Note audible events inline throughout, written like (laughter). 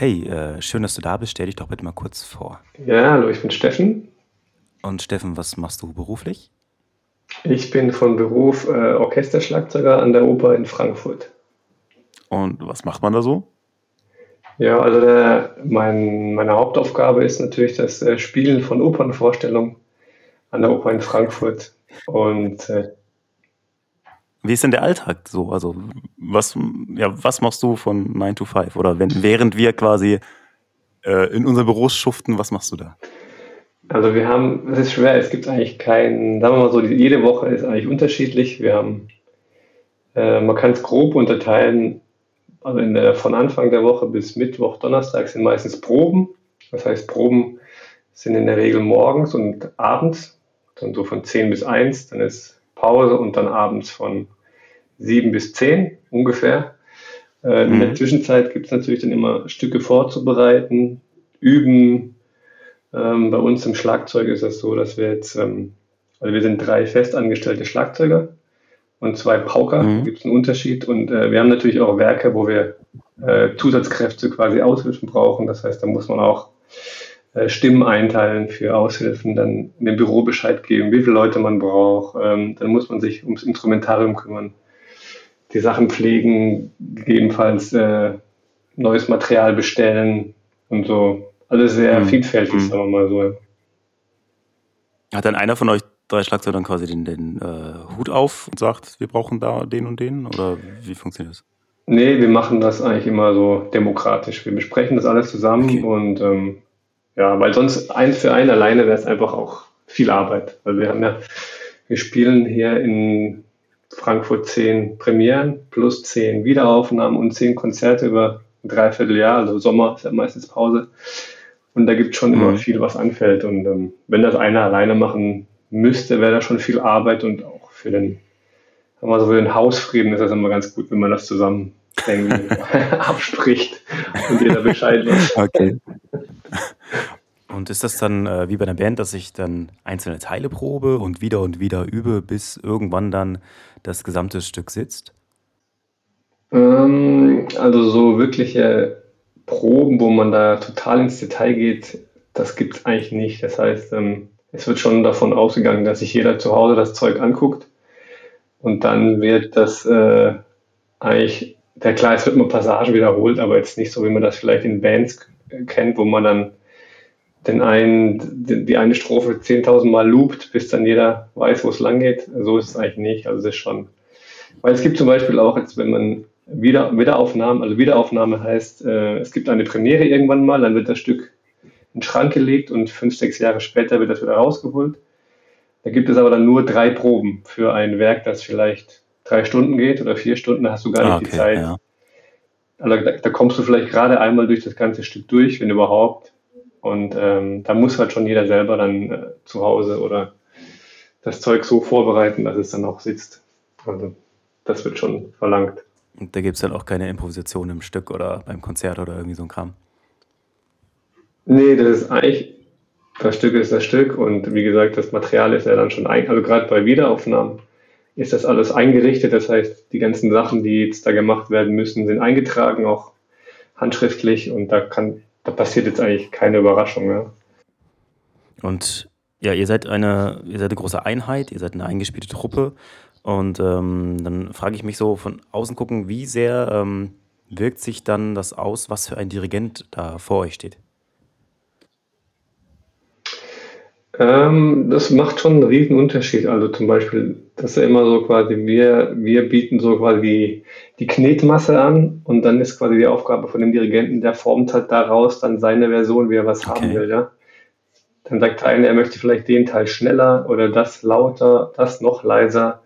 Hey, äh, schön, dass du da bist. Stell dich doch bitte mal kurz vor. Ja, hallo, ich bin Steffen. Und Steffen, was machst du beruflich? Ich bin von Beruf äh, Orchesterschlagzeuger an der Oper in Frankfurt. Und was macht man da so? Ja, also der, mein, meine Hauptaufgabe ist natürlich das äh, Spielen von Opernvorstellungen an der Oper in Frankfurt. Und äh, Wie ist denn der Alltag so? Also, was, ja, was machst du von 9 to 5? Oder wenn, während wir quasi äh, in unseren Büros schuften, was machst du da? also wir haben, es ist schwer, es gibt eigentlich keinen, sagen wir mal so, jede Woche ist eigentlich unterschiedlich. Wir haben, äh, man kann es grob unterteilen, also der, von Anfang der Woche bis Mittwoch, Donnerstag sind meistens Proben. Das heißt, Proben sind in der Regel morgens und abends, dann so von 10 bis eins. dann ist Pause und dann abends von 7 bis 10 ungefähr. Äh, in der Mhm. Zwischenzeit gibt es natürlich dann immer Stücke vorzubereiten, üben. Ähm, bei uns im Schlagzeug ist es so, dass wir jetzt, ähm, also wir sind drei festangestellte Schlagzeuger und zwei Pauker, Mhm. gibt es einen Unterschied. Und äh, wir haben natürlich auch Werke, wo wir äh, Zusatzkräfte quasi Aushilfen brauchen. Das heißt, da muss man auch Stimmen einteilen für Aushilfen, dann dem Büro Bescheid geben, wie viele Leute man braucht. Ähm, dann muss man sich ums Instrumentarium kümmern, die Sachen pflegen, gegebenenfalls äh, neues Material bestellen und so. Alles sehr Mhm. vielfältig, Mhm. sagen wir mal so. Hat dann einer von euch drei Schlagzeugern quasi den, den äh, Hut auf und sagt, wir brauchen da den und den? Oder wie funktioniert das? Nee, wir machen das eigentlich immer so demokratisch. Wir besprechen das alles zusammen Okay. und ähm, ja, weil sonst eins für einen alleine wäre es einfach auch viel Arbeit. Weil wir haben ja, wir spielen hier in Frankfurt zehn Premieren plus zehn Wiederaufnahmen und zehn Konzerte über ein Dreivierteljahr. Also Sommer ist ja meistens Pause. Und da gibt es schon immer Mhm. viel, was anfällt. Und ähm, wenn das einer alleine machen müsste, wäre das schon viel Arbeit und auch für den, sagen wir so, für den Hausfrieden ist das immer ganz gut, wenn man das zusammen irgendwie (laughs) abspricht und jeder Bescheid weiß. Okay. (laughs) Und ist das dann äh, wie bei einer Band, dass ich dann einzelne Teile probe und wieder und wieder übe, bis irgendwann dann das gesamte Stück sitzt? Ähm, also so wirkliche Proben, wo man da total ins Detail geht, das gibt es eigentlich nicht. Das heißt, ähm, es wird schon davon ausgegangen, dass sich jeder zu Hause das Zeug anguckt und dann wird das äh, eigentlich, der klar, es wird immer Passagen wiederholt, aber jetzt nicht so, wie man das vielleicht in Bands kennt, wo man dann den einen, die die eine Strophe 10.000 Mal loopt, bis dann jeder weiß, wo es lang geht. So ist es eigentlich nicht. Also es ist schon, weil es gibt zum Beispiel auch jetzt, wenn man wieder, Wiederaufnahmen, also Wiederaufnahme heißt, äh, es gibt eine Premiere irgendwann mal, dann wird das Stück in den Schrank gelegt und fünf, sechs Jahre später wird das wieder rausgeholt. Da gibt es aber dann nur drei Proben für ein Werk, das vielleicht drei Stunden geht oder vier Stunden, da hast du gar Ah, nicht die okay, Zeit. ja. Also da, da kommst du vielleicht gerade einmal durch das ganze Stück durch, wenn überhaupt. Und ähm, da muss halt schon jeder selber dann äh, zu Hause oder das Zeug so vorbereiten, dass es dann auch sitzt. Also das wird schon verlangt. Und da gibt es dann auch keine Improvisation im Stück oder beim Konzert oder irgendwie so ein Kram. Nee, das ist eigentlich, das Stück ist das Stück und wie gesagt, das Material ist ja dann schon ein, also gerade bei Wiederaufnahmen ist das alles eingerichtet. Das heißt, die ganzen Sachen, die jetzt da gemacht werden müssen, sind eingetragen, auch handschriftlich und da kann, da passiert jetzt eigentlich keine Überraschung. Ja. Und ja, ihr seid eine, ihr seid eine große Einheit, ihr seid eine eingespielte Truppe. Und ähm, dann frage ich mich so von außen gucken, wie sehr ähm, wirkt sich dann das aus, was für ein Dirigent da vor euch steht? Ähm, das macht schon einen riesen Unterschied. Also zum Beispiel, das ist ja immer so quasi, wir, wir bieten so quasi die, die Knetmasse an und dann ist quasi die Aufgabe von dem Dirigenten, der formt halt daraus dann seine Version, wie er was haben Okay. will, ja. Dann sagt der eine, er möchte vielleicht den Teil schneller oder das lauter, das noch leiser.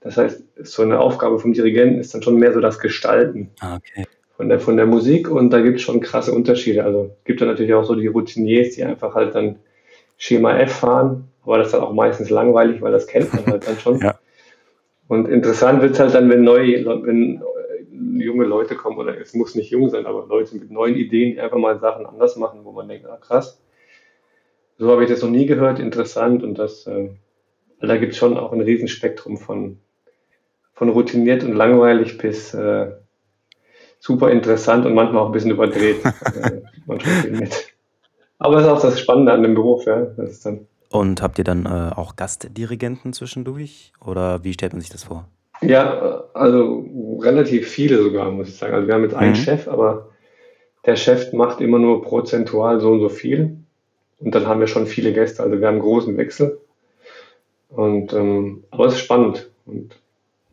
Das heißt, so eine Aufgabe vom Dirigenten ist dann schon mehr so das Gestalten Ah, okay. von der, von der Musik und da gibt es schon krasse Unterschiede. Also gibt da natürlich auch so die Routiniers, die einfach halt dann Schema F fahren, aber das ist dann auch meistens langweilig, weil das kennt man halt dann schon. (laughs) Ja. Und interessant wird es halt dann, wenn neue, wenn äh, junge Leute kommen, oder es muss nicht jung sein, aber Leute mit neuen Ideen, die einfach mal Sachen anders machen, wo man denkt, ah krass, so habe ich das noch nie gehört, interessant und das, äh, da gibt es schon auch ein Riesenspektrum von, von routiniert und langweilig bis äh, super interessant und manchmal auch ein bisschen überdreht. (laughs) manchmal viel mit. Aber es ist auch das Spannende an dem Beruf, ja. Das Und habt ihr dann äh, auch Gastdirigenten zwischendurch? Oder wie stellt man sich das vor? Ja, also relativ viele sogar, muss ich sagen. Also wir haben jetzt einen Mhm. Chef, aber der Chef macht immer nur prozentual so und so viel. Und dann haben wir schon viele Gäste. Also wir haben einen großen Wechsel. Und ähm, aber es ist spannend. Und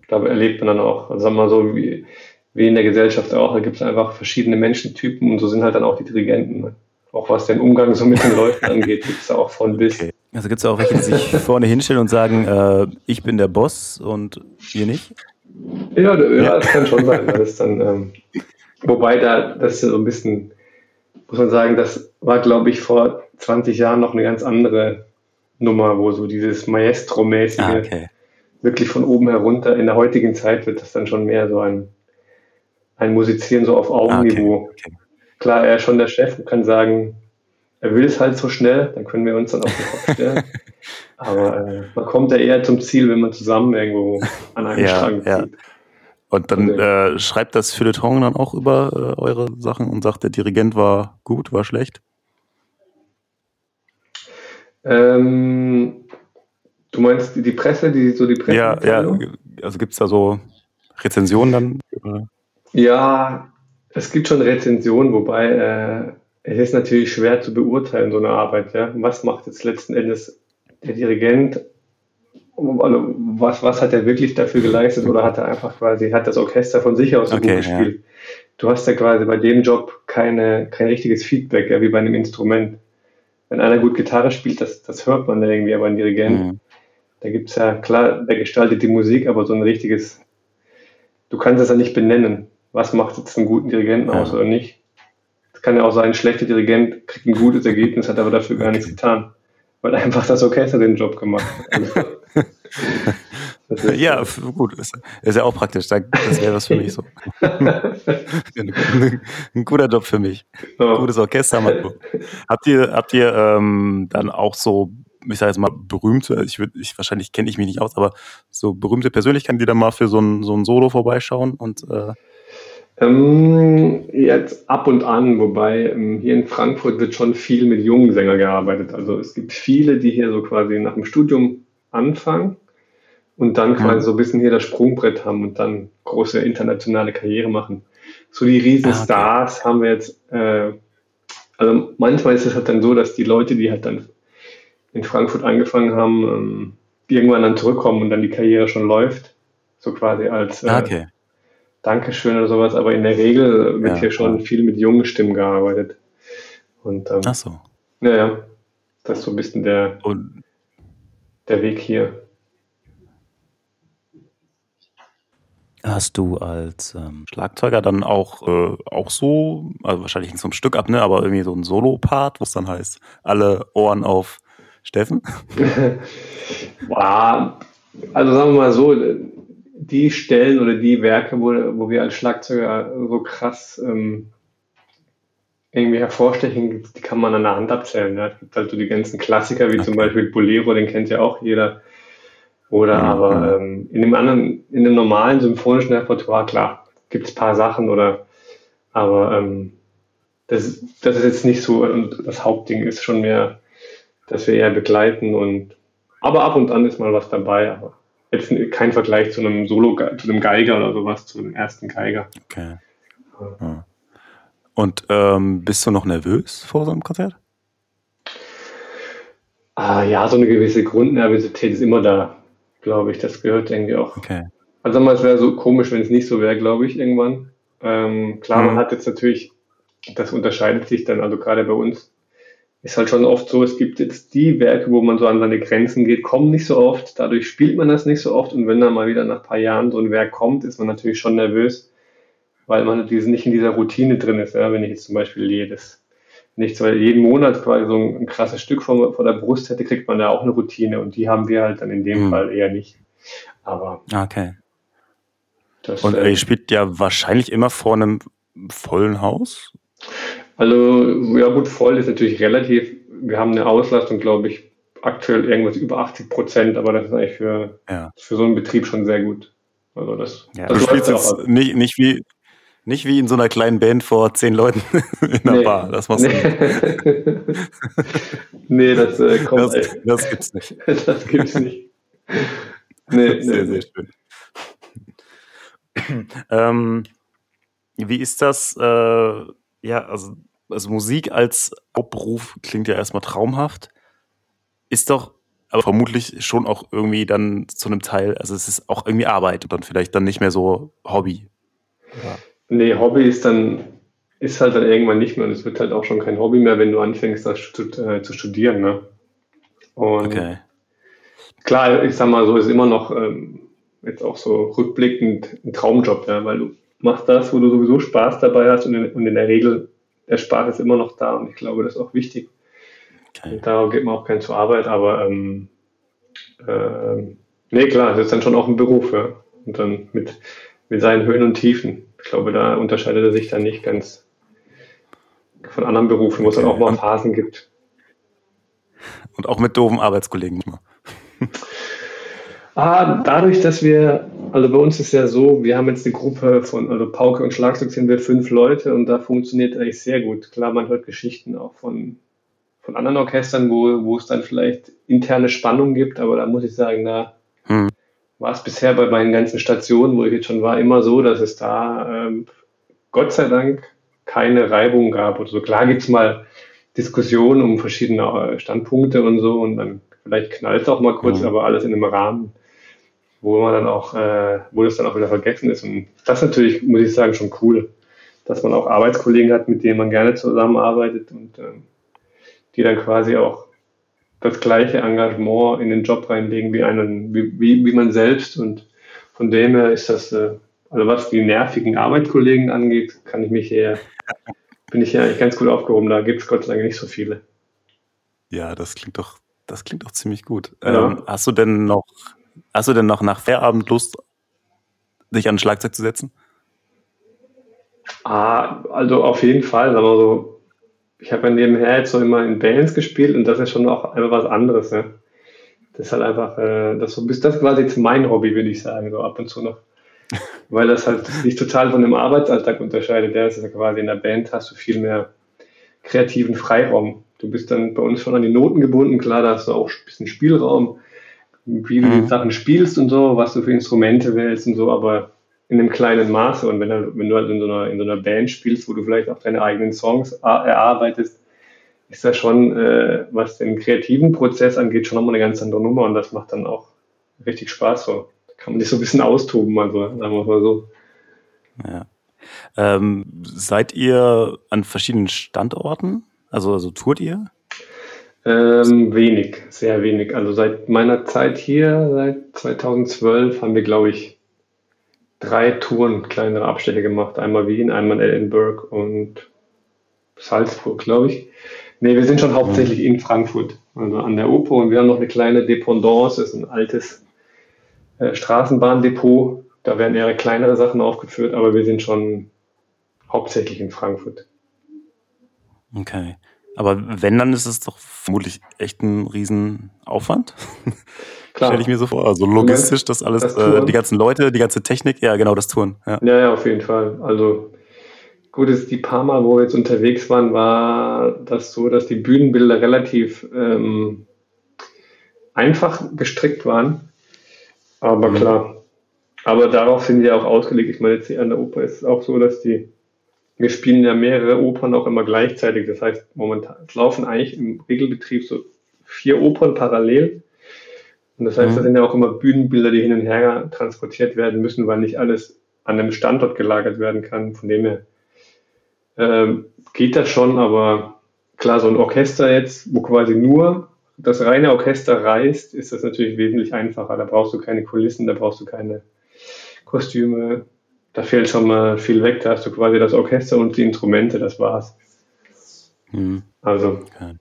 da erlebt man dann auch, also sagen wir mal so, wie, wie in der Gesellschaft auch, da gibt es einfach verschiedene Menschentypen und so sind halt dann auch die Dirigenten. Ne? Auch was den Umgang so mit den Leuten angeht, gibt es da auch von bis. Okay. Also gibt es auch welche, die sich vorne hinstellen und sagen, äh, ich bin der Boss und ihr nicht? Ja, d- ja, das kann schon sein. Das dann, ähm, wobei da, das ist so ein bisschen, muss man sagen, das war, glaube ich, vor 20 Jahren noch eine ganz andere Nummer, wo so dieses Maestro-mäßige Ah, okay. wirklich von oben herunter, in der heutigen Zeit wird das dann schon mehr so ein, ein Musizieren so auf Ah, okay. Augenniveau. okay. Klar, er ist schon der Chef und kann sagen, er will es halt so schnell, dann können wir uns dann auf den Kopf stellen. (laughs) Aber äh, man kommt ja eher zum Ziel, wenn man zusammen irgendwo an einem Ja, Strang ja. zieht. Und dann Okay. äh, schreibt das Feuilleton dann auch über äh, eure Sachen und sagt, der Dirigent war gut, war schlecht? Ähm, du meinst die, die Presse, die so die Ja, ja. Pressemitteilung? Also gibt es da so Rezensionen dann? Ja, es gibt schon Rezensionen, wobei äh, es ist natürlich schwer zu beurteilen, so eine Arbeit. Ja? Was macht jetzt letzten Endes der Dirigent? Also, was, was hat er wirklich dafür geleistet oder hat er einfach quasi, hat das Orchester von sich aus so Okay, gut ja. gespielt? Du hast ja quasi bei dem Job keine, kein richtiges Feedback, ja, wie bei einem Instrument. Wenn einer gut Gitarre spielt, das, das hört man ja irgendwie, aber ein Dirigent, Mhm. da gibt es ja, klar, der gestaltet die Musik, aber so ein richtiges, du kannst es ja nicht benennen. Was macht jetzt einen guten Dirigenten Ja. aus oder nicht? Es kann ja auch sein, ein schlechter Dirigent kriegt ein gutes Ergebnis, hat aber dafür gar nichts getan. Weil einfach das Orchester den Job gemacht hat. Also, (laughs) Ja, gut, ist, ist ja auch praktisch. Da- Das wäre was für mich so. (laughs) Ein guter Job für mich. so. Gutes Orchester, Marco. Habt ihr, habt ihr ähm, dann auch so, ich sage jetzt mal, berühmte, ich würde, ich, wahrscheinlich kenne ich mich nicht aus, aber so berühmte Persönlichkeiten, die dann mal für so ein, so ein Solo vorbeischauen und äh, Ähm, jetzt ab und an, wobei ähm, hier in Frankfurt wird schon viel mit jungen Sängern gearbeitet. Also es gibt viele, die hier so quasi nach dem Studium anfangen und dann quasi Mhm. so ein bisschen hier das Sprungbrett haben und dann große internationale Karriere machen. So die riesen Ah, okay. Haben wir jetzt, äh, also manchmal ist es halt dann so, dass die Leute, die halt dann in Frankfurt angefangen haben, ähm, irgendwann dann zurückkommen und dann die Karriere schon läuft. So quasi als äh, ah, okay. Dankeschön oder sowas, aber in der Regel wird Ja, hier schon klar. viel mit jungen Stimmen gearbeitet. Und ähm, Ach so. naja, das ist so ein bisschen der, Und der Weg hier. hast du als ähm, Schlagzeuger dann auch, äh, auch so, also wahrscheinlich nicht so ein Stück ab, ne, aber irgendwie so ein Solo-Part, wo es dann heißt, alle Ohren auf Steffen? (laughs) Wow. Also sagen wir mal so, die Stellen oder die Werke, wo, wo wir als Schlagzeuger so krass ähm, irgendwie hervorstechen, die kann man an der Hand abzählen. Ja. Es gibt halt so die ganzen Klassiker, wie zum Okay. Beispiel Bolero, den kennt ja auch jeder. Oder Mhm. aber ähm, in dem anderen, in dem normalen symphonischen Repertoire, klar, gibt es ein paar Sachen oder aber ähm, das, das ist jetzt nicht so und das Hauptding ist schon mehr, dass wir eher begleiten und aber ab und an ist mal was dabei, aber jetzt kein Vergleich zu einem Solo, zu einem Geiger oder sowas, zu einem ersten Geiger. Okay. Ja. Und ähm, bist du noch nervös vor so einem Konzert? Ah, ja, so eine gewisse Grundnervosität ist immer da, glaube ich. Das gehört irgendwie auch. Okay. Also mal, es wäre so komisch, wenn es nicht so wäre, glaube ich, irgendwann. Ähm, klar, man Mhm. hat jetzt natürlich, das unterscheidet sich dann, also gerade bei uns ist halt schon oft so, es gibt jetzt die Werke, wo man so an seine Grenzen geht, kommen nicht so oft, dadurch spielt man das nicht so oft und wenn dann mal wieder nach ein paar Jahren so ein Werk kommt, ist man natürlich schon nervös, weil man nicht in dieser Routine drin ist. Ja? Wenn ich jetzt zum Beispiel jedes, nicht so jeden Monat quasi so ein, ein krasses Stück vor, vor der Brust hätte, kriegt man da auch eine Routine und die haben wir halt dann in dem Mhm. Fall eher nicht. Aber Ah, Okay. das Und äh, ihr spielt ja wahrscheinlich immer vor einem vollen Haus? Also, ja gut, voll ist natürlich relativ. Wir haben eine Auslastung, glaube ich, aktuell irgendwas über 80 Prozent, aber das ist eigentlich für, Ja. für so einen Betrieb schon sehr gut. Also das, ja das du spielst jetzt nicht, nicht wie Nicht wie in so einer kleinen Band vor zehn Leuten (laughs) in einer nee. Bar. Das machst du nee. (laughs) nee, das äh, kommt. Das, das, gibt's nicht. (laughs) das gibt's nicht. Nee, sehr, nee. sehr schön. (clears throat) ähm, wie ist das? Äh, ja, also, also Musik als Hauptberuf klingt ja erstmal traumhaft. Ist doch aber vermutlich schon auch irgendwie dann zu einem Teil, also es ist auch irgendwie Arbeit und dann vielleicht dann nicht mehr so Hobby. Ja. Nee, Hobby ist dann, ist halt dann irgendwann nicht mehr und es wird halt auch schon kein Hobby mehr, wenn du anfängst, das äh, zu studieren. Ne? Und okay. klar, ich sag mal so, ist immer noch ähm, jetzt auch so rückblickend ein Traumjob, ja, weil du machst das, wo du sowieso Spaß dabei hast und in, und in der Regel, der Spaß ist immer noch da und ich glaube, das ist auch wichtig. Okay. Darauf geht man auch kein zur Arbeit, aber ähm, äh, nee, klar, das ist dann schon auch ein Beruf, ja. Und dann mit, mit seinen Höhen und Tiefen. Ich glaube, da unterscheidet er sich dann nicht ganz von anderen Berufen, wo es dann auch mal Phasen gibt. Und auch mit doofen Arbeitskollegen. ah, dadurch, dass wir, also bei uns ist ja so, wir haben jetzt eine Gruppe von, also Pauke und Schlagzeug sind wir fünf Leute und da funktioniert eigentlich sehr gut. Klar, man hört Geschichten auch von, von anderen Orchestern, wo, wo es dann vielleicht interne Spannung gibt, aber da muss ich sagen, da hm war es bisher bei meinen ganzen Stationen, wo ich jetzt schon war, immer so, dass es da ähm, Gott sei Dank keine Reibung gab. Oder so klar gibt es mal Diskussionen um verschiedene äh, Standpunkte und so und dann vielleicht knallt es auch mal kurz, mhm. aber alles in einem Rahmen, wo man dann auch, äh, wo das dann auch wieder vergessen ist. Und das natürlich, muss ich sagen, schon cool, dass man auch Arbeitskollegen hat, mit denen man gerne zusammenarbeitet und ähm, die dann quasi auch das gleiche Engagement in den Job reinlegen wie, einen, wie, wie, wie man selbst. Und von dem her ist das, äh, also was die nervigen Arbeitskollegen angeht, kann ich mich hier, (laughs) bin ich ja eigentlich ganz gut aufgehoben. Da gibt es Gott sei Dank nicht so viele. Ja, das klingt doch, das klingt doch ziemlich gut. Ja. Ähm, hast du denn noch, hast du denn noch nach Feierabend Lust, dich an Schlagzeug zu setzen? Ah, also auf jeden Fall, aber so ich habe ja nebenher jetzt so immer in Bands gespielt und das ist schon auch einfach was anderes. Ne? Das ist halt einfach, äh, das, so, das ist quasi jetzt mein Hobby, würde ich sagen, so ab und zu noch. (laughs) Weil das halt sich total von dem Arbeitsalltag unterscheidet. Das ist ja quasi in der Band hast du viel mehr kreativen Freiraum. Du bist dann bei uns schon an die Noten gebunden, klar, da hast du auch ein bisschen Spielraum, wie du die mhm. Sachen spielst und so, was du für Instrumente wählst und so, aber in einem kleinen Maße. Und wenn, wenn du halt in so, einer, in so einer Band spielst, wo du vielleicht auch deine eigenen Songs erarbeitest, ist das schon, äh, was den kreativen Prozess angeht, schon nochmal eine ganz andere Nummer und das macht dann auch richtig Spaß. So. Da kann man sich so ein bisschen austoben, also sagen wir mal so. Ja. Ähm, seid ihr an verschiedenen Standorten? Also, also tourt ihr? Ähm, wenig, sehr wenig. Also seit meiner Zeit hier, seit 2012, haben wir, glaube ich, drei Touren, kleinere Abstecher gemacht. Einmal Wien, einmal Edinburgh und Salzburg, glaube ich. Nee, wir sind schon hauptsächlich in Frankfurt, also an der Oper. Und wir haben noch eine kleine Dependance, das ist ein altes äh, Straßenbahndepot. Da werden eher kleinere Sachen aufgeführt, aber wir sind schon hauptsächlich in Frankfurt. Okay. Aber wenn, dann ist es doch vermutlich echt ein Riesenaufwand. (laughs) Stelle ich mir so vor. Also logistisch, das alles, das äh, die ganzen Leute, die ganze Technik, ja genau, das Touren. Ja. ja, ja, auf jeden Fall. Also gut, ist die paar Mal, wo wir jetzt unterwegs waren, war das so, dass die Bühnenbilder relativ ähm, einfach gestrickt waren. Aber mhm. klar. Aber darauf sind wir auch ausgelegt. Ich meine, jetzt hier an der Oper ist es auch so, dass die, wir spielen ja mehrere Opern auch immer gleichzeitig. Das heißt, momentan es laufen eigentlich im Regelbetrieb so vier Opern parallel. Und das heißt, mhm. das sind ja auch immer Bühnenbilder, die hin und her transportiert werden müssen, weil nicht alles an einem Standort gelagert werden kann. Von dem her ähm, geht das schon, aber klar, so ein Orchester jetzt, wo quasi nur das reine Orchester reist, ist das natürlich wesentlich einfacher. Da brauchst du keine Kulissen, da brauchst du keine Kostüme. Da fehlt schon mal viel weg. Da hast du quasi das Orchester und die Instrumente, das war's. Mhm. Also, okay.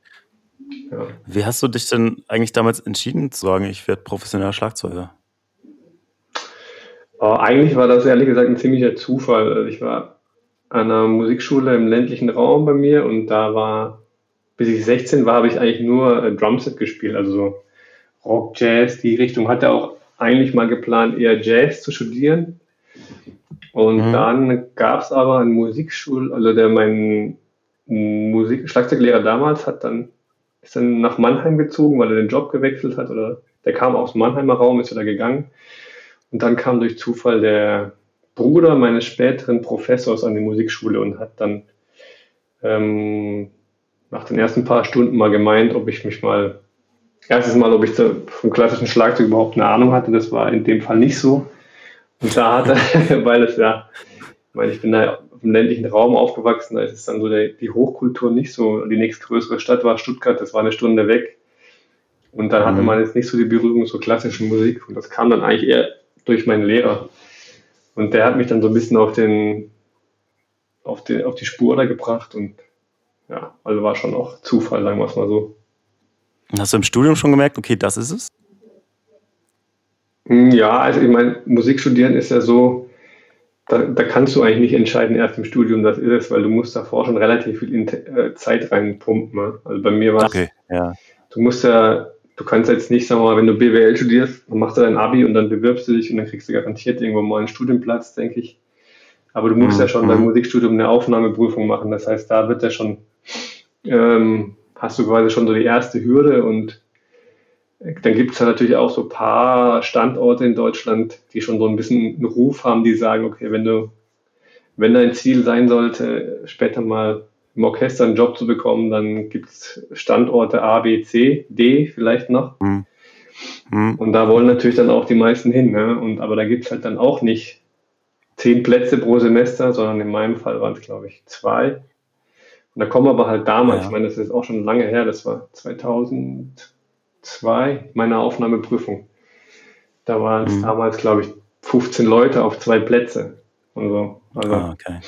Ja. Wie hast du dich denn eigentlich damals entschieden zu sagen, ich werde professioneller Schlagzeuger? Oh, eigentlich war das ehrlich gesagt ein ziemlicher Zufall. Also ich war an einer Musikschule im ländlichen Raum bei mir und da war, bis ich 16 war, habe ich eigentlich nur äh, Drumset gespielt, also so Rock, Jazz, die Richtung. Hatte auch eigentlich mal geplant, eher Jazz zu studieren. Und mhm. dann gab es aber einen Musikschul, also der mein Musik Schlagzeuglehrer damals hat dann ist dann nach Mannheim gezogen, weil er den Job gewechselt hat oder der kam aus dem Mannheimer Raum, ist wieder gegangen. Und dann kam durch Zufall der Bruder meines späteren Professors an die Musikschule und hat dann ähm, nach den ersten paar Stunden mal gemeint, ob ich mich mal, erstes Mal, ob ich vom klassischen Schlagzeug überhaupt eine Ahnung hatte. Das war in dem Fall nicht so. Und da hat er, (laughs) weil es ja, ich meine, ich bin da im ländlichen Raum aufgewachsen, da ist es dann so der, die Hochkultur nicht so. Die nächstgrößere Stadt war Stuttgart, das war eine Stunde weg. Und dann hatte mhm. man jetzt nicht so die Berührung zur klassischen Musik. Und das kam dann eigentlich eher durch meinen Lehrer. Und der hat mich dann so ein bisschen auf den, auf, den, auf die Spur da gebracht und ja, also war schon auch Zufall, sagen wir es mal so. Hast du im Studium schon gemerkt, okay, das ist es? Hm, ja, also ich meine, Musik studieren ist ja so, da, da, kannst du eigentlich nicht entscheiden erst im Studium, das ist es, weil du musst davor schon relativ viel äh, Zeit reinpumpen. Ne? Also bei mir war es, okay, ja. du musst ja du kannst jetzt nicht, sagen wir mal, wenn du BWL studierst, dann machst du dein Abi und dann bewirbst du dich und dann kriegst du garantiert irgendwo mal einen Studienplatz, denke ich. Aber du musst mhm. ja schon beim mhm. Musikstudium eine Aufnahmeprüfung machen. Das heißt, da wird ja schon, ähm, hast du quasi schon so die erste Hürde und dann gibt es ja natürlich auch so ein paar Standorte in Deutschland, die schon so ein bisschen einen Ruf haben, die sagen, okay, wenn du, wenn dein Ziel sein sollte, später mal im Orchester einen Job zu bekommen, dann gibt es Standorte A, B, C, D vielleicht noch. Mhm. Mhm. Und da wollen natürlich dann auch die meisten hin. Ne? Und, aber da gibt es halt dann auch nicht zehn Plätze pro Semester, sondern in meinem Fall waren es, glaube ich, zwei. Und da kommen aber halt damals, ja. ich meine, das ist auch schon lange her, das war 2002, meine Aufnahmeprüfung. Da waren es mhm. damals, glaube ich, 15 Leute auf zwei Plätze. Also, also ah, okay.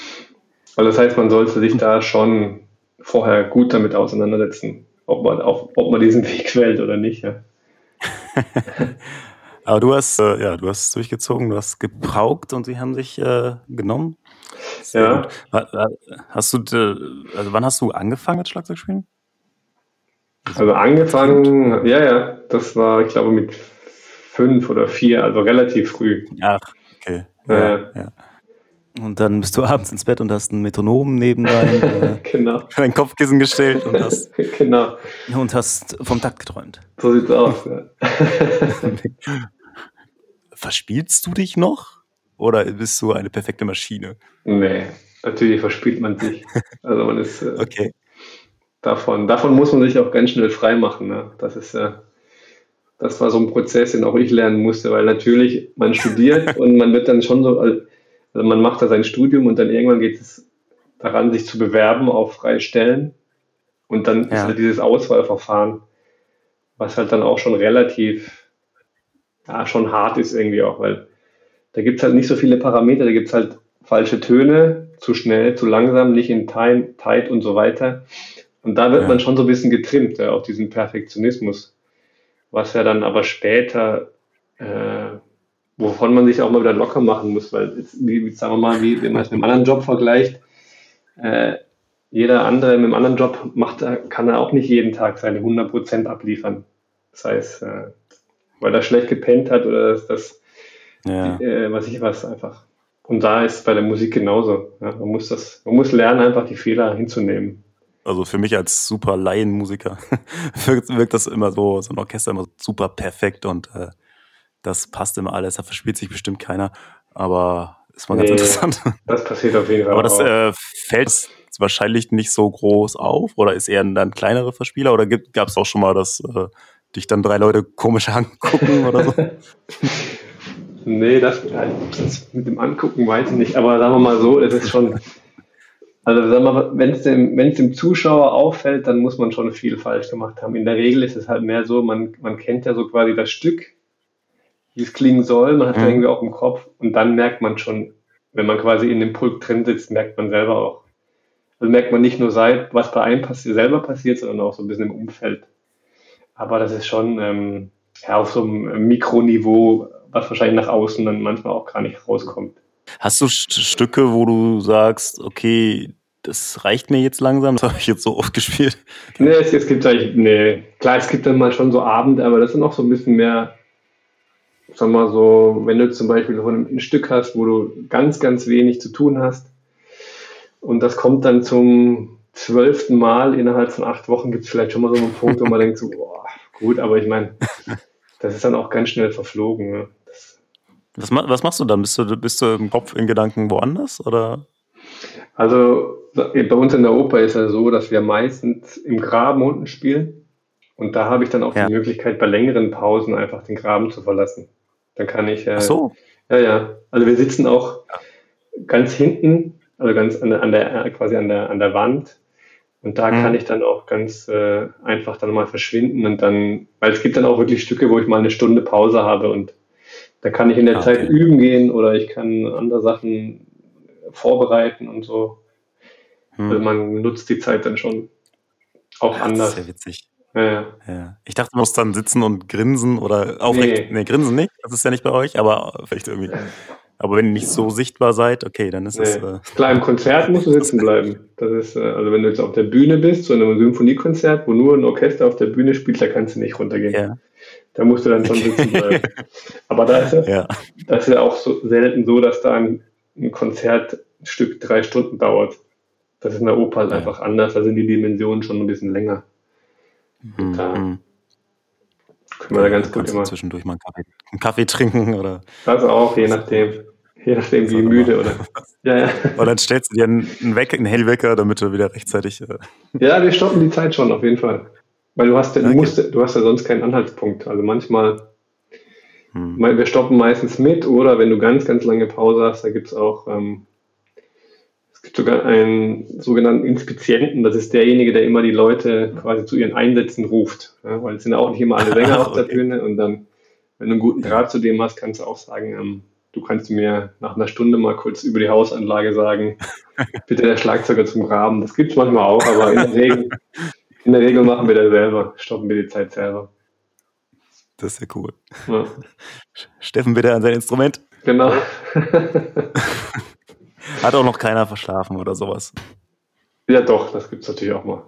Weil das heißt, man sollte sich da schon vorher gut damit auseinandersetzen, ob man, auch, ob man diesen (laughs) Weg wählt oder nicht. Ja. (laughs) Aber du hast, äh, ja, du hast durchgezogen, du hast gebraucht und sie haben sich äh, genommen. Sehr ja. Gut. Hast du, also wann hast du angefangen mit Schlagzeugspielen? Also angefangen, ja, ja, das war, ich glaube, mit fünf oder vier, also relativ früh. Ach, okay. Ja, äh, ja. Und dann bist du abends ins Bett und hast ein Metronom neben dein, (laughs) äh, genau. dein Kopfkissen gestellt und hast, (laughs) genau. und hast vom Takt geträumt. So sieht's aus. Ja. (laughs) Verspielst du dich noch? Oder bist du eine perfekte Maschine? Nee, natürlich verspielt man sich. Also man ist äh, okay. Davon, davon muss man sich auch ganz schnell frei machen. Ne? Das ist ja, das war so ein Prozess, den auch ich lernen musste, weil natürlich man studiert (laughs) und man wird dann schon so also man macht da sein Studium und dann irgendwann geht es daran, sich zu bewerben auf freie Stellen. Und dann ja. ist halt dieses Auswahlverfahren, was halt dann auch schon relativ, ja, schon hart ist irgendwie auch, weil da gibt es halt nicht so viele Parameter, da gibt es halt falsche Töne, zu schnell, zu langsam, nicht in Time, Tight und so weiter. Und da wird ja. man schon so ein bisschen getrimmt, ja, auf diesen Perfektionismus, was ja dann aber später äh, wovon man sich auch mal wieder locker machen muss, weil, jetzt, wie, sagen wir mal, wie, wenn man es mit einem anderen Job vergleicht, äh, jeder andere mit einem anderen Job macht, kann er auch nicht jeden Tag seine 100% abliefern. Das heißt, äh, weil er schlecht gepennt hat oder das, das ja. äh, was ich was einfach. Und da ist bei der Musik genauso. Ja, man muss das, man muss lernen, einfach die Fehler hinzunehmen. Also für mich als super Laienmusiker (laughs) wirkt, wirkt das immer so, so ein Orchester immer super perfekt und äh, das passt immer alles, da verspielt sich bestimmt keiner, aber ist mal ganz nee, interessant. Das passiert auf jeden Fall. Aber das äh, fällt wahrscheinlich nicht so groß auf oder ist eher ein, ein kleinere Verspieler oder gab es auch schon mal, dass äh, dich dann drei Leute komisch (laughs) angucken oder so? (laughs) nee, das, das, mit dem Angucken weiß ich nicht, aber sagen wir mal so, es ist schon, also sagen wir wenn es dem, dem Zuschauer auffällt, dann muss man schon viel falsch gemacht haben. In der Regel ist es halt mehr so, man, man kennt ja so quasi das Stück wie es klingen soll. Man hat es mhm. irgendwie auch im Kopf und dann merkt man schon, wenn man quasi in dem Pulk drin sitzt, merkt man selber auch. Also merkt man nicht nur, seit, was bei einem passiert, selber passiert, sondern auch so ein bisschen im Umfeld. Aber das ist schon ähm, ja, auf so einem Mikroniveau, was wahrscheinlich nach außen dann manchmal auch gar nicht rauskommt. Hast du Stücke, wo du sagst, okay, das reicht mir jetzt langsam, das habe ich jetzt so oft gespielt? Nee, es, es gibt eigentlich, nee, klar, es gibt dann mal schon so Abende, aber das sind auch so ein bisschen mehr sag mal so, wenn du zum Beispiel ein Stück hast, wo du ganz, ganz wenig zu tun hast und das kommt dann zum zwölften Mal innerhalb von acht Wochen, gibt es vielleicht schon mal so einen Punkt, wo man (laughs) denkt so, boah, gut, aber ich meine, das ist dann auch ganz schnell verflogen. Ne? Was, was, machst du dann? Bist du, bist du im Kopf in Gedanken woanders? Oder? Also bei uns in der Oper ist ja so, dass wir meistens im Graben unten spielen. Und da habe ich dann auch ja. die Möglichkeit, bei längeren Pausen einfach den Graben zu verlassen. Dann kann ich. Äh, Ach so. Ja, ja. Also wir sitzen auch ganz hinten, also ganz an der, an der quasi an der, an der Wand. Und da mhm. kann ich dann auch ganz äh, einfach dann mal verschwinden und dann, weil es gibt dann auch wirklich Stücke, wo ich mal eine Stunde Pause habe und da kann ich in der ah, okay. Zeit üben gehen oder ich kann andere Sachen vorbereiten und so. Hm. Also man nutzt die Zeit dann schon auch ja, anders. Das ist ja witzig. Ja, ja. Ich dachte, du musst dann sitzen und grinsen oder aufrecht. Nee. nee, grinsen nicht, das ist ja nicht bei euch, aber vielleicht irgendwie. Aber wenn ihr nicht so sichtbar seid, okay, dann ist es. Nee. Äh Klar, im Konzert musst du sitzen bleiben. Das ist, äh, also wenn du jetzt auf der Bühne bist, zu einem Symphoniekonzert, wo nur ein Orchester auf der Bühne spielt, da kannst du nicht runtergehen. Ja. Da musst du dann schon sitzen (laughs) bleiben. aber da ist es ja. das ist ja auch so selten so, dass da ein, ein Konzertstück drei Stunden dauert. Das ist in der Oper halt ja. einfach anders, da sind die Dimensionen schon ein bisschen länger. Mhm. Da können wir da ganz gut immer. Zwischendurch mal einen Kaffee, einen Kaffee, trinken oder. Das auch, je nachdem. Je nachdem, wie müde oder. (laughs) Ja, ja. Und dann stellst du dir einen, einen Hellwecker, damit du wieder rechtzeitig. Äh ja, wir stoppen die Zeit schon, auf jeden Fall. Weil du hast, ja, du, musst, du hast ja sonst keinen Anhaltspunkt. Also manchmal, hm. wir stoppen meistens mit oder wenn du ganz, ganz lange Pause hast, da gibt es auch ähm, gibt sogar einen sogenannten Inspizienten, das ist derjenige, der immer die Leute quasi zu ihren Einsätzen ruft. Ja, weil es sind auch nicht immer alle Sänger (laughs) auf der Bühne und dann, wenn du einen guten Draht zu dem hast, kannst du auch sagen, ähm, du kannst mir nach einer Stunde mal kurz über die Hausanlage sagen, (laughs) bitte der Schlagzeuger zum Graben. Das gibt es manchmal auch, aber in der, Regel, (laughs) in der Regel machen wir das selber, stoppen wir die Zeit selber. Das ist ja cool. Ja. Steffen bitte an sein Instrument. Genau. (laughs) Hat auch noch keiner verschlafen oder sowas. Ja, doch, das gibt es natürlich auch mal.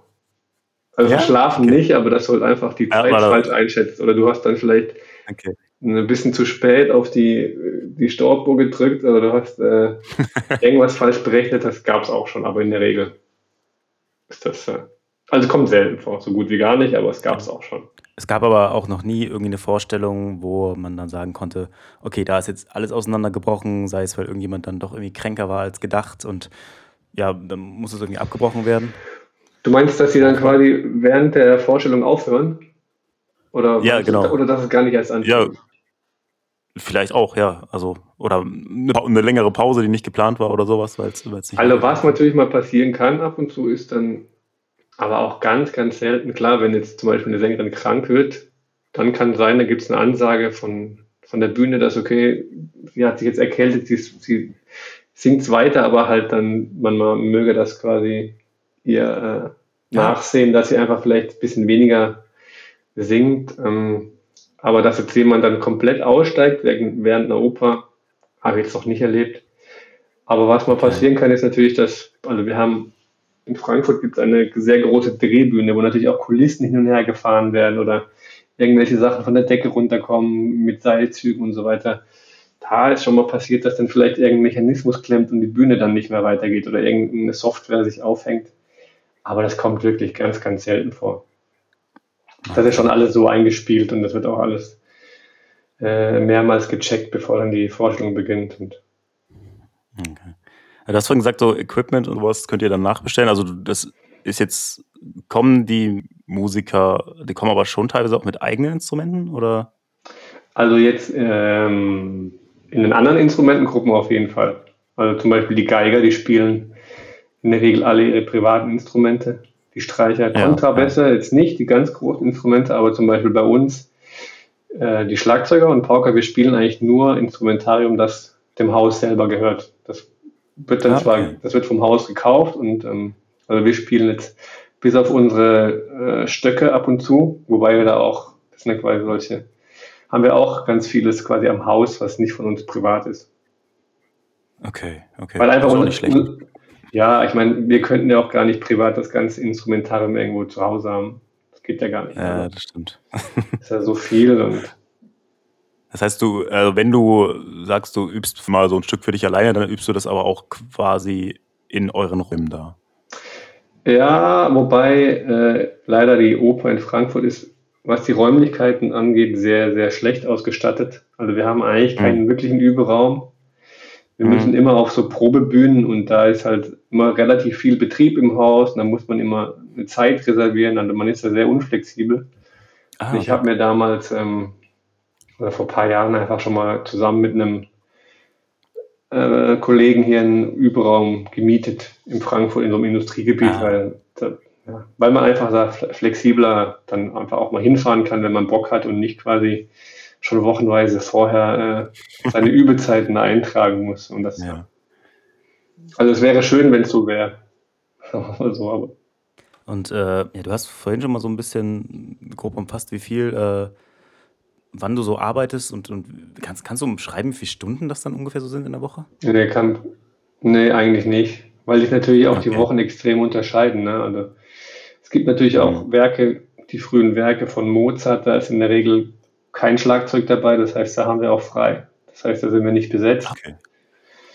Also ja? verschlafen okay. nicht, aber das soll einfach die Zeit ja, falsch einschätzen. Oder du hast dann vielleicht okay. ein bisschen zu spät auf die, die Stoppuhr gedrückt oder du hast äh, (laughs) irgendwas falsch berechnet. Das gab es auch schon, aber in der Regel ist das. Äh, also kommt selten vor, so gut wie gar nicht, aber es gab es auch schon. Es gab aber auch noch nie irgendwie eine Vorstellung, wo man dann sagen konnte, okay, da ist jetzt alles auseinandergebrochen, sei es, weil irgendjemand dann doch irgendwie kränker war als gedacht und ja, dann muss es irgendwie abgebrochen werden. Du meinst, dass sie dann quasi während der Vorstellung aufhören? Oder, ja, genau. oder dass es gar nicht erst anfängt? Ja, vielleicht auch, ja. Also, oder eine längere Pause, die nicht geplant war oder sowas, weil es nicht. Also, was natürlich mal passieren kann ab und zu, ist dann aber auch ganz, ganz selten. Klar, wenn jetzt zum Beispiel eine Sängerin krank wird, dann kann sein, da gibt es eine Ansage von, von der Bühne, dass okay, sie hat sich jetzt erkältet, sie, sie singt weiter, aber halt dann, man, möge das quasi ihr äh, nachsehen, dass sie einfach vielleicht ein bisschen weniger singt. Ähm, aber dass jetzt jemand dann komplett aussteigt während, während einer Oper, habe ich jetzt noch nicht erlebt. Aber was mal passieren kann, ist natürlich, dass, also wir haben in Frankfurt gibt es eine sehr große Drehbühne, wo natürlich auch Kulissen hin und her gefahren werden oder irgendwelche Sachen von der Decke runterkommen mit Seilzügen und so weiter. Da ist schon mal passiert, dass dann vielleicht irgendein Mechanismus klemmt und die Bühne dann nicht mehr weitergeht oder irgendeine Software sich aufhängt. Aber das kommt wirklich ganz, ganz selten vor. Das ist schon alles so eingespielt und das wird auch alles äh, mehrmals gecheckt, bevor dann die Vorstellung beginnt. Und Du hast vorhin gesagt, so Equipment und was könnt ihr dann nachbestellen. Also das ist jetzt, kommen die Musiker, die kommen aber schon teilweise auch mit eigenen Instrumenten oder? Also jetzt ähm, in den anderen Instrumentengruppen auf jeden Fall. Also zum Beispiel die Geiger, die spielen in der Regel alle ihre privaten Instrumente. Die Streicher, Kontrabässe, ja, ja. jetzt nicht die ganz großen Instrumente, aber zum Beispiel bei uns äh, die Schlagzeuger und Pauker, wir spielen eigentlich nur Instrumentarium, das dem Haus selber gehört. Das wird dann ja, zwar, okay. das wird vom Haus gekauft und ähm, also wir spielen jetzt bis auf unsere äh, Stöcke ab und zu, wobei wir da auch, das sind ja quasi solche, haben wir auch ganz vieles quasi am Haus, was nicht von uns privat ist. Okay, okay. Weil einfach nicht schlecht. Ja, ich meine, wir könnten ja auch gar nicht privat das ganze Instrumentarium irgendwo zu Hause haben. Das geht ja gar nicht. Ja, also. das stimmt. ist ja so viel und (laughs) Das heißt, du, äh, wenn du sagst, du übst mal so ein Stück für dich alleine, dann übst du das aber auch quasi in euren Räumen da. Ja, wobei äh, leider die Oper in Frankfurt ist, was die Räumlichkeiten angeht, sehr, sehr schlecht ausgestattet. Also wir haben eigentlich keinen mhm. wirklichen Überraum. Wir mhm. müssen immer auf so Probebühnen und da ist halt immer relativ viel Betrieb im Haus. Und da muss man immer eine Zeit reservieren. Also man ist da sehr unflexibel. Ah, okay. Ich habe mir damals ähm, oder vor ein paar Jahren einfach schon mal zusammen mit einem äh, Kollegen hier einen Überraum gemietet in Frankfurt in so einem Industriegebiet, ah. weil, ja, weil man einfach da flexibler dann einfach auch mal hinfahren kann, wenn man Bock hat und nicht quasi schon wochenweise vorher äh, seine (laughs) Übezeiten eintragen muss. Und das, ja. Also es wäre schön, wenn es so wäre. (laughs) so, aber. Und äh, ja, du hast vorhin schon mal so ein bisschen grob umfasst, wie viel äh, wann du so arbeitest und, und kannst, kannst du umschreiben, wie viele Stunden das dann ungefähr so sind in der Woche? Nee, kann, nee eigentlich nicht, weil sich natürlich auch okay. die Wochen extrem unterscheiden. Ne? Also, es gibt natürlich auch mhm. Werke, die frühen Werke von Mozart, da ist in der Regel kein Schlagzeug dabei, das heißt, da haben wir auch frei. Das heißt, da sind wir nicht besetzt. Okay.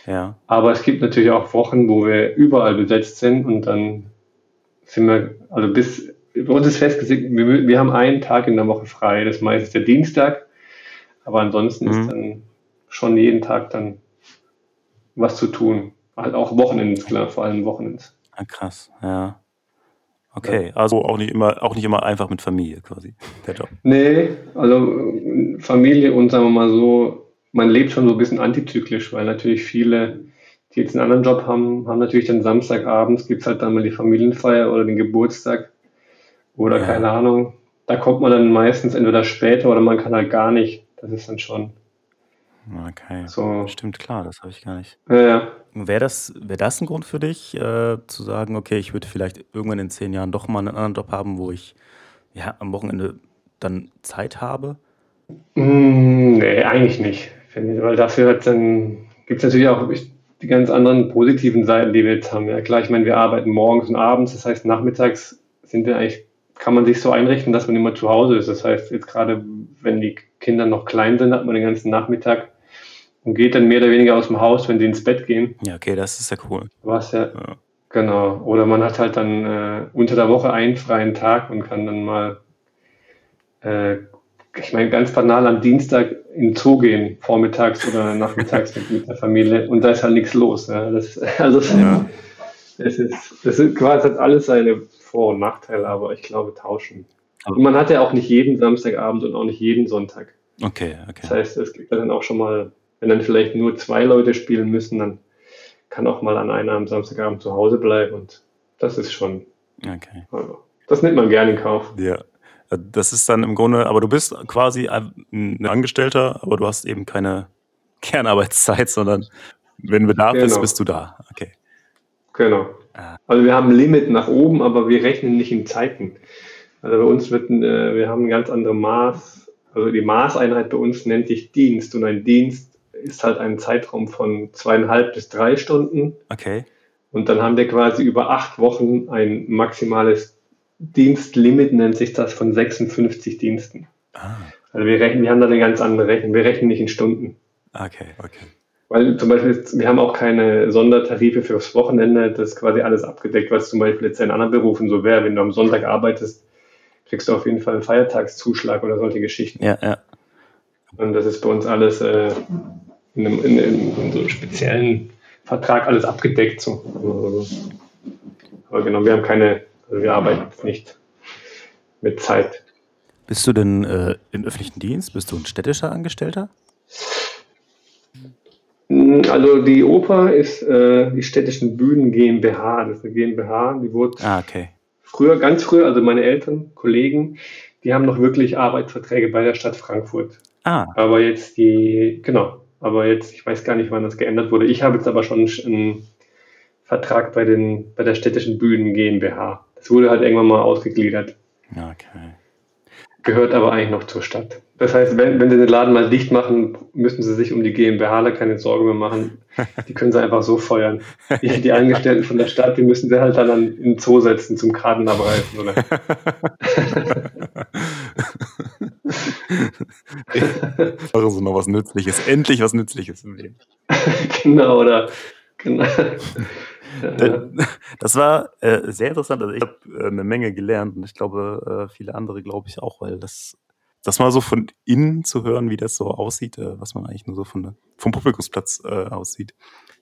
Ja. Aber es gibt natürlich auch Wochen, wo wir überall besetzt sind und dann sind wir, also bis bei uns ist festgelegt, wir, wir, haben einen Tag in der Woche frei, das ist meistens der Dienstag, aber ansonsten mhm. ist dann schon jeden Tag dann was zu tun. Halt auch Wochenends, klar, vor allem Wochenends. Ah, krass, ja. Okay, also auch nicht immer, auch nicht immer einfach mit Familie quasi, der Job. Nee, also Familie und sagen wir mal so, man lebt schon so ein bisschen antizyklisch, weil natürlich viele, die jetzt einen anderen Job haben, haben natürlich dann Samstagabends, gibt es halt dann mal die Familienfeier oder den Geburtstag. Oder ja. keine Ahnung. Da kommt man dann meistens entweder später oder man kann halt gar nicht. Das ist dann schon. Okay. So. Stimmt, klar, das habe ich gar nicht. Ja, ja. Wäre das, wär das ein Grund für dich, äh, zu sagen, okay, ich würde vielleicht irgendwann in zehn Jahren doch mal einen anderen Job haben, wo ich ja, am Wochenende dann Zeit habe? Mm, nee, eigentlich nicht. Weil dafür dann gibt es natürlich auch die ganz anderen positiven Seiten, die wir jetzt haben. Ja, klar, ich meine, wir arbeiten morgens und abends, das heißt, nachmittags sind wir eigentlich kann man sich so einrichten, dass man immer zu Hause ist. Das heißt, jetzt gerade wenn die Kinder noch klein sind, hat man den ganzen Nachmittag und geht dann mehr oder weniger aus dem Haus, wenn sie ins Bett gehen. Ja, okay, das ist ja cool. Was ja, ja. genau. Oder man hat halt dann äh, unter der Woche einen freien Tag und kann dann mal, äh, ich meine, ganz banal am Dienstag in den Zoo gehen, vormittags oder nachmittags (laughs) mit, mit der Familie und da ist halt nichts los. Ja. Das, (laughs) also, ja. Das ist, das ist quasi hat alles seine vor- und Nachteile, aber ich glaube tauschen. Und man hat ja auch nicht jeden Samstagabend und auch nicht jeden Sonntag. Okay, okay. Das heißt, es gibt dann auch schon mal, wenn dann vielleicht nur zwei Leute spielen müssen, dann kann auch mal an einer am Samstagabend zu Hause bleiben und das ist schon. Okay. Also, das nimmt man gerne in Kauf. Ja. Das ist dann im Grunde, aber du bist quasi ein Angestellter, aber du hast eben keine Kernarbeitszeit, sondern wenn Bedarf genau. ist, bist du da. Okay. Genau. Ah. Also wir haben ein Limit nach oben, aber wir rechnen nicht in Zeiten. Also bei uns wird, ein, äh, wir haben ein ganz andere Maß, also die Maßeinheit bei uns nennt sich Dienst und ein Dienst ist halt ein Zeitraum von zweieinhalb bis drei Stunden. Okay. Und dann haben wir quasi über acht Wochen ein maximales Dienstlimit, nennt sich das, von 56 Diensten. Ah. Also wir rechnen, wir haben da eine ganz andere Rechnung. Wir rechnen nicht in Stunden. Okay, okay. Weil zum Beispiel, wir haben auch keine Sondertarife fürs Wochenende, das ist quasi alles abgedeckt, was zum Beispiel jetzt in anderen Berufen so wäre. Wenn du am Sonntag arbeitest, kriegst du auf jeden Fall einen Feiertagszuschlag oder solche Geschichten. Ja, ja. Und das ist bei uns alles äh, in, einem, in, in, in, so einem speziellen Vertrag alles abgedeckt. So. Aber genau, wir haben keine, also wir arbeiten nicht mit Zeit. Bist du denn äh, im öffentlichen Dienst? Bist du ein städtischer Angestellter? Hm, also die Oper ist äh, die städtischen Bühnen GmbH. Das ist eine GmbH, die wurde ah, okay. früher, ganz früher, also meine Eltern, Kollegen, die haben noch wirklich Arbeitsverträge bei der Stadt Frankfurt. Ah. Aber jetzt die, genau, aber jetzt, ich weiß gar nicht, wann das geändert wurde. Ich habe jetzt aber schon einen Vertrag bei, den, bei der städtischen Bühnen GmbH. Das wurde halt irgendwann mal ausgegliedert. Okay gehört aber eigentlich noch zur Stadt. Das heißt, wenn, wenn sie den Laden mal dicht machen, müssen sie sich um die GmbHler keine Sorgen mehr machen. (laughs) Die können sie einfach so feuern. Die, die Angestellten von der Stadt, die müssen sie halt dann an, in den Zoo setzen zum Karten abreißen, oder? (laughs) Machen Sie noch was Nützliches. Endlich was Nützliches im Leben. (laughs) genau, oder? Genau. Das war äh, sehr interessant. Also ich habe äh, eine Menge gelernt und ich glaube, äh, viele andere glaube ich auch, weil das, das mal so von innen zu hören, wie das so aussieht, äh, was man eigentlich nur so von, vom Publikumsplatz äh, aussieht,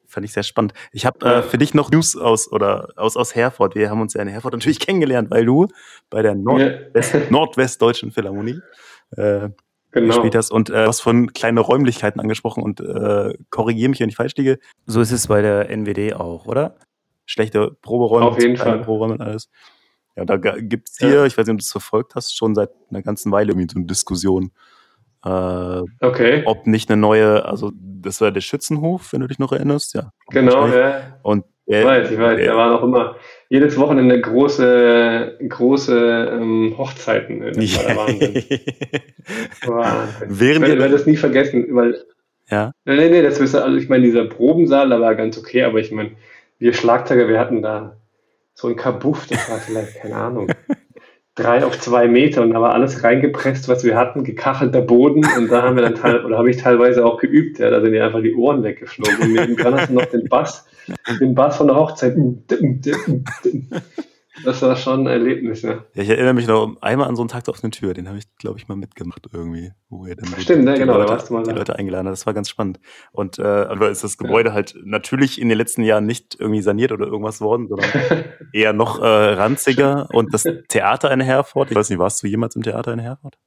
fand ich sehr spannend. Ich habe äh, für dich noch News aus oder aus aus Herford. Wir haben uns ja in Herford natürlich (laughs) kennengelernt, weil du bei der Nordwest, ja. Nordwestdeutschen Philharmonie äh, genau. gespielt hast und äh, was von kleine Räumlichkeiten angesprochen und äh, korrigiere mich, wenn ich falsch liege. So ist es bei der NWD auch, oder? Schlechte Proberäume, Auf jeden Fall. Proberäume und alles. Ja, da gibt es hier, ja. ich weiß nicht, ob du es verfolgt hast, schon seit einer ganzen Weile irgendwie so eine Diskussion. Äh, okay. Ob nicht eine neue, also das war der Schützenhof, wenn du dich noch erinnerst, ja. Genau, ja. Und der, ich weiß, ich weiß, der, der war noch immer jedes Wochenende große, große ähm, Hochzeiten. Das war der Wahnsinn. (laughs) Wahnsinn. Während ich werde das nie vergessen, weil. Ja. Nee, nee, nee, das ist, also ich meine, dieser Probensaal, da war ganz okay, aber ich meine, wir Schlagzeuger, wir hatten da so ein Kabuff, das war vielleicht, keine Ahnung, drei auf zwei Meter und da war alles reingepresst, was wir hatten, gekachelter Boden und da haben wir dann teil, oder habe ich teilweise auch geübt, ja, da sind mir einfach die Ohren weggeflogen und nebendran hast du noch den Bass, den Bass von der Hochzeit. Das war schon ein Erlebnis, ja. ja ich erinnere mich noch einmal an so einen Takt auf eine Tür, den habe ich, glaube ich, mal mitgemacht irgendwie, wo er dann Stimmt, die, ja, genau, Leute, da warst du mal die Leute eingeladen hat. Das war ganz spannend. Und äh, aber ist das Gebäude ja. halt natürlich in den letzten Jahren nicht irgendwie saniert oder irgendwas worden, sondern (laughs) eher noch äh, ranziger. Und das Theater in Herford, ich weiß nicht, warst du jemals im Theater in Herford?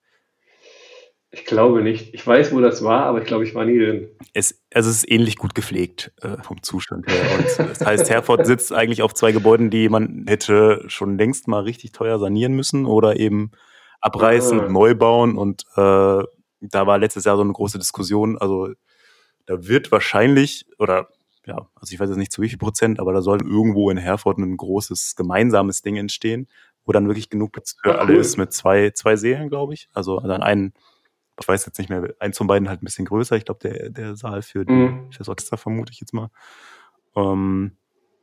Ich glaube nicht. Ich weiß, wo das war, aber ich glaube, ich war nie drin. Es, also es ist ähnlich gut gepflegt äh, vom Zustand her. Und das heißt, Herford sitzt eigentlich auf zwei Gebäuden, die man hätte schon längst mal richtig teuer sanieren müssen oder eben abreißen ah. und neu bauen. Und äh, da war letztes Jahr so eine große Diskussion. Also da wird wahrscheinlich, oder ja, also ich weiß jetzt nicht zu wie viel Prozent, aber da soll irgendwo in Herford ein großes gemeinsames Ding entstehen, wo dann wirklich genug Platz für alle ist mit zwei, zwei Seelen, glaube ich. Also dann einen ich weiß jetzt nicht mehr, eins von beiden halt ein bisschen größer. Ich glaube, der, der Saal für, mhm. das Orchester vermute ich jetzt mal. Ähm,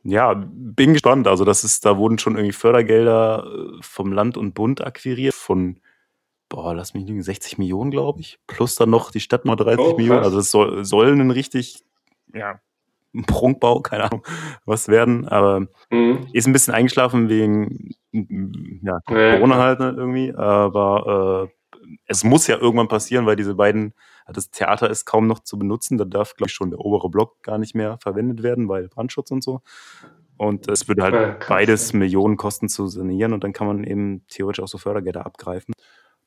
ja, bin gespannt. Also, das ist, da wurden schon irgendwie Fördergelder äh, vom Land und Bund akquiriert von, boah, lass mich lügen, 60 Millionen, glaube ich. Plus dann noch die Stadt noch 30 oh, Millionen. Also, es soll, soll ein richtig, ja, ein Prunkbau, (laughs) keine Ahnung, was werden. Aber mhm. ist ein bisschen eingeschlafen wegen ja, Corona halt ne, irgendwie. Aber äh, es muss ja irgendwann passieren, weil diese beiden, das Theater ist kaum noch zu benutzen. Da darf, glaube ich, schon der obere Block gar nicht mehr verwendet werden, weil Brandschutz und so. Und es würde halt ja, beides Millionen kosten zu sanieren und dann kann man eben theoretisch auch so Fördergelder abgreifen.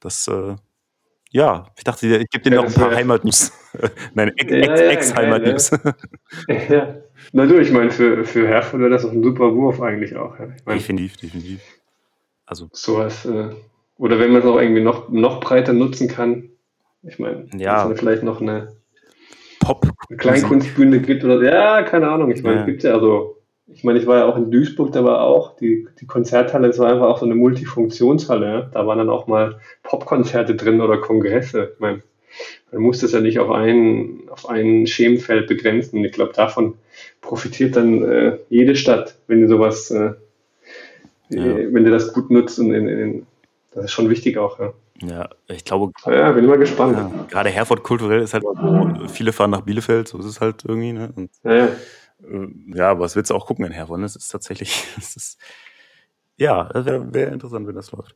Das, äh, ja, ich dachte, ich gebe dir noch ein paar Heimatnews. (laughs) Nein, Ex-Heimatnews. Ja, ja, ja. Na du, ich meine, für, für Herford wäre das auch ein super Wurf eigentlich auch. Ich mein, definitiv, definitiv. Also. Sowas, äh, oder wenn man es auch irgendwie noch, noch breiter nutzen kann. Ich meine, ja. es vielleicht noch eine Pop eine Kleinkunstbühne gibt oder ja, keine Ahnung. Ich meine, ja. gibt ja also, ich meine, ich war ja auch in Duisburg, da war auch die, die Konzerthalle, es war einfach auch so eine Multifunktionshalle. Da waren dann auch mal Popkonzerte drin oder Kongresse. Ich meine, man muss das ja nicht auf ein, auf ein Schemenfeld begrenzen. Und ich glaube, davon profitiert dann äh, jede Stadt, wenn du sowas, äh, ja. wenn du das gut nutzt und in, in, das ist schon wichtig auch, ja. Ja, ich glaube. Ja, bin mal gespannt. Ja, gerade Herford kulturell ist halt so, viele fahren nach Bielefeld, so ist es halt irgendwie, ne? Und, ja, ja. Äh, ja, was willst du auch gucken in Herford? Ne? Das ist tatsächlich, (laughs) das ist, ja, das wäre wär interessant, wenn das läuft.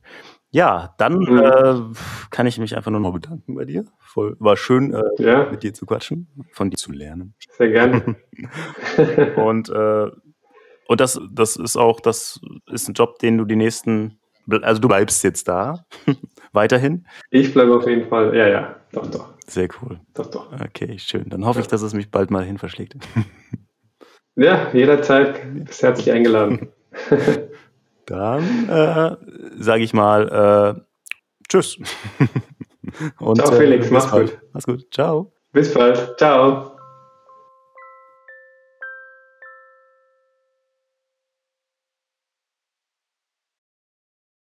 Ja, dann mhm. äh, kann ich mich einfach nur noch bedanken bei dir. Voll, war schön, äh, ja. mit dir zu quatschen, von dir zu lernen. Sehr gerne. (laughs) und äh, und das, das ist auch, das ist ein Job, den du die nächsten also du bleibst jetzt da (laughs) weiterhin? Ich bleibe auf jeden Fall, ja, ja, doch, doch. Sehr cool. Doch, doch. Okay, schön. Dann hoffe ja. ich, dass es mich bald mal hin verschlägt. (laughs) ja, jederzeit bist herzlich eingeladen. (laughs) Dann äh, sage ich mal äh, Tschüss. Und, Ciao Felix, äh, mach's gut. Mach's gut. Ciao. Bis bald. Ciao.